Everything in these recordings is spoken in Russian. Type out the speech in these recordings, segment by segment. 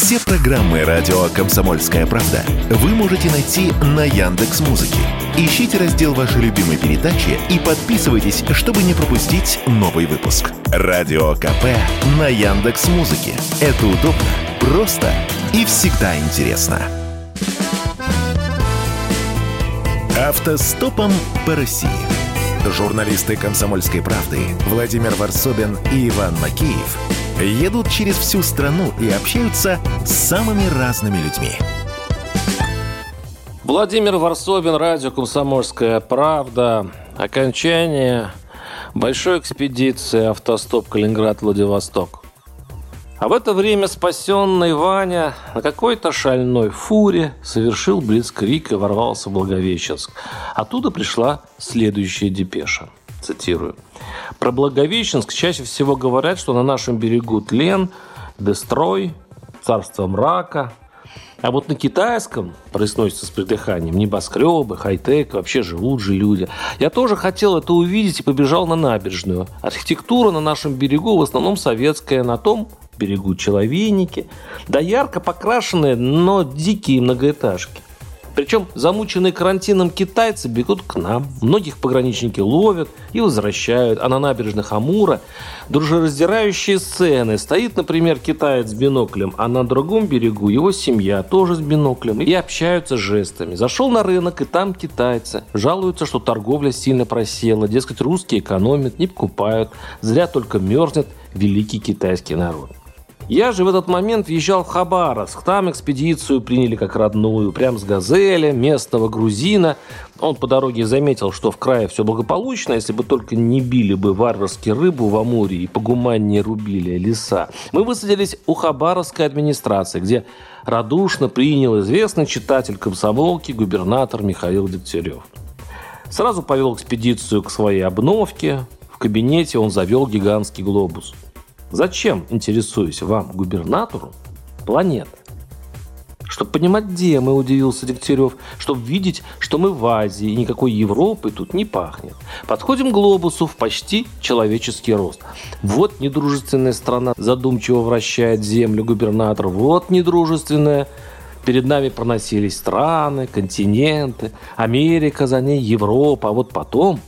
Все программы радио Комсомольская правда вы можете найти на Яндекс Музыке. Ищите раздел вашей любимой передачи и подписывайтесь, чтобы не пропустить новый выпуск. Радио КП на Яндекс Музыке. Это удобно, просто и всегда интересно. Автостопом по России. Журналисты «Комсомольской правды» Владимир Варсобин и Иван Макеев едут через всю страну и общаются с самыми разными людьми. Владимир Варсобин, радио «Комсомольская правда». Окончание большой экспедиции «Автостоп Калининград-Владивосток». А в это время спасенный Ваня на какой-то шальной фуре совершил блицкрик и ворвался в Благовещенск. Оттуда пришла следующая депеша. Цитирую. Про Благовещенск чаще всего говорят, что на нашем берегу тлен, дестрой, царство мрака. А вот на китайском произносится с придыханием небоскребы, хай-тек, вообще живут же люди. Я тоже хотел это увидеть и побежал на набережную. Архитектура на нашем берегу в основном советская, на том берегу человейники, да ярко покрашенные, но дикие многоэтажки. Причем замученные карантином китайцы бегут к нам. Многих пограничники ловят и возвращают. А на набережных Амура дружераздирающие сцены. Стоит, например, китаец с биноклем, а на другом берегу его семья тоже с биноклем. И общаются жестами. Зашел на рынок, и там китайцы. Жалуются, что торговля сильно просела. Дескать, русские экономят, не покупают. Зря только мерзнет великий китайский народ. Я же в этот момент въезжал в Хабаровск. Там экспедицию приняли как родную. Прям с «Газели», местного грузина. Он по дороге заметил, что в крае все благополучно, если бы только не били бы варварски рыбу в Амуре и погуманнее рубили леса. Мы высадились у Хабаровской администрации, где радушно принял известный читатель комсомолки губернатор Михаил Дегтярев. Сразу повел экспедицию к своей обновке. В кабинете он завел гигантский глобус – Зачем, интересуюсь, вам, губернатору, планета? Чтобы понимать, где мы, удивился Дегтярев, чтобы видеть, что мы в Азии, и никакой Европы тут не пахнет. Подходим к глобусу в почти человеческий рост. Вот недружественная страна задумчиво вращает землю губернатор, вот недружественная. Перед нами проносились страны, континенты, Америка за ней, Европа, а вот потом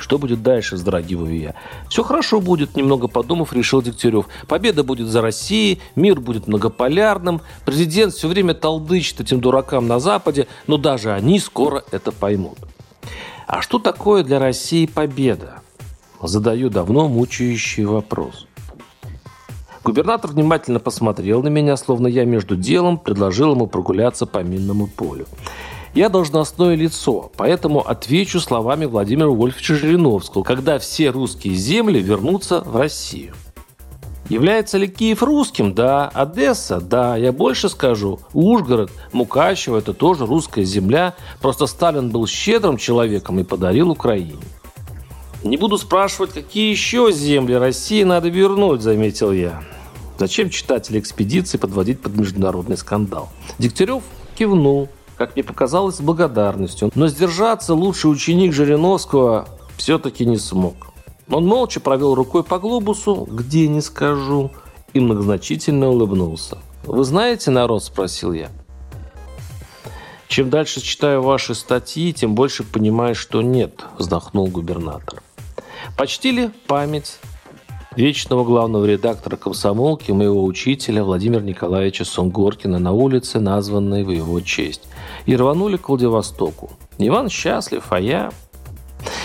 что будет дальше, вздрагиваю я. Все хорошо будет, немного подумав, решил Дегтярев. Победа будет за Россией, мир будет многополярным, президент все время толдычит этим дуракам на Западе, но даже они скоро это поймут. А что такое для России победа? Задаю давно мучающий вопрос. Губернатор внимательно посмотрел на меня, словно я между делом предложил ему прогуляться по минному полю. Я должностное лицо, поэтому отвечу словами Владимира Вольфовича Жириновского, когда все русские земли вернутся в Россию. Является ли Киев русским? Да. Одесса? Да. Я больше скажу. Ужгород, Мукачево – это тоже русская земля. Просто Сталин был щедрым человеком и подарил Украине. Не буду спрашивать, какие еще земли России надо вернуть, заметил я. Зачем читатели экспедиции подводить под международный скандал? Дегтярев кивнул как мне показалось, с благодарностью. Но сдержаться лучший ученик Жириновского все-таки не смог. Он молча провел рукой по глобусу, где не скажу, и многозначительно улыбнулся. «Вы знаете народ?» – спросил я. «Чем дальше читаю ваши статьи, тем больше понимаю, что нет», – вздохнул губернатор. «Почтили память вечного главного редактора комсомолки, моего учителя Владимира Николаевича Сунгоркина на улице, названной в его честь, и рванули к Владивостоку. Иван счастлив, а я...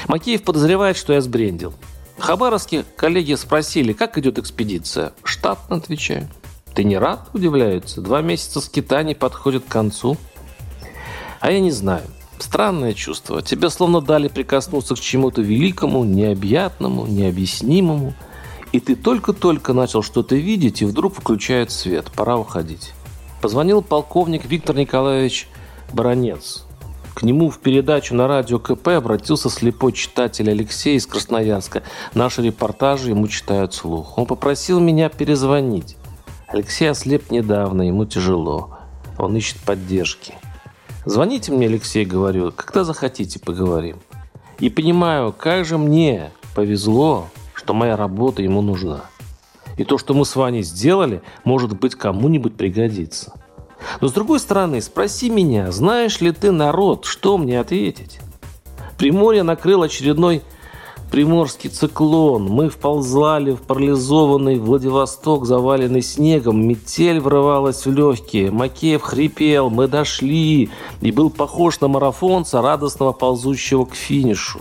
Макеев подозревает, что я сбрендил. Хабаровские коллеги спросили, как идет экспедиция. Штатно отвечаю. Ты не рад? Удивляются. Два месяца скитаний подходят к концу. А я не знаю. Странное чувство. Тебе словно дали прикоснуться к чему-то великому, необъятному, необъяснимому – и ты только-только начал что-то видеть, и вдруг включает свет. Пора уходить. Позвонил полковник Виктор Николаевич Баранец. К нему в передачу на радио КП обратился слепой читатель Алексей из Красноярска. Наши репортажи ему читают слух. Он попросил меня перезвонить. Алексей ослеп недавно, ему тяжело. Он ищет поддержки. Звоните мне, Алексей, говорю, когда захотите, поговорим. И понимаю, как же мне повезло, что моя работа ему нужна. И то, что мы с Ваней сделали, может быть, кому-нибудь пригодится. Но с другой стороны, спроси меня, знаешь ли ты народ, что мне ответить? Приморье накрыл очередной приморский циклон. Мы вползали в парализованный Владивосток, заваленный снегом. Метель врывалась в легкие. Макеев хрипел. Мы дошли. И был похож на марафонца, радостного ползущего к финишу.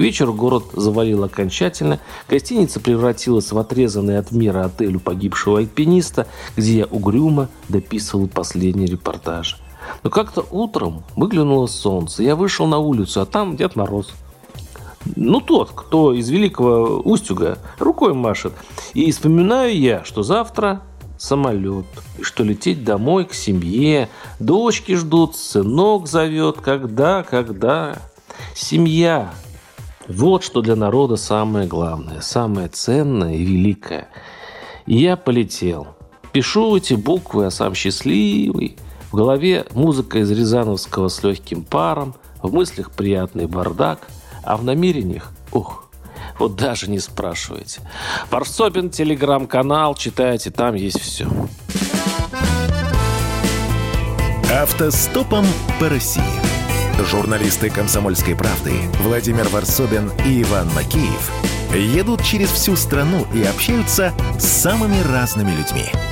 Вечеру город завалил окончательно. Гостиница превратилась в отрезанный от мира отель у погибшего альпиниста, где я угрюмо дописывал последний репортаж. Но как-то утром выглянуло солнце. Я вышел на улицу, а там Дед Мороз. Ну, тот, кто из Великого Устюга рукой машет. И вспоминаю я, что завтра самолет, и что лететь домой к семье. Дочки ждут, сынок зовет. Когда, когда? Семья. Вот что для народа самое главное, самое ценное и великое. И я полетел. Пишу эти буквы, а сам счастливый. В голове музыка из Рязановского с легким паром, в мыслях приятный бардак, а в намерениях, ух, вот даже не спрашивайте. Варсобин телеграм-канал, читайте, там есть все. Автостопом по России. Журналисты «Комсомольской правды» Владимир Варсобин и Иван Макеев едут через всю страну и общаются с самыми разными людьми –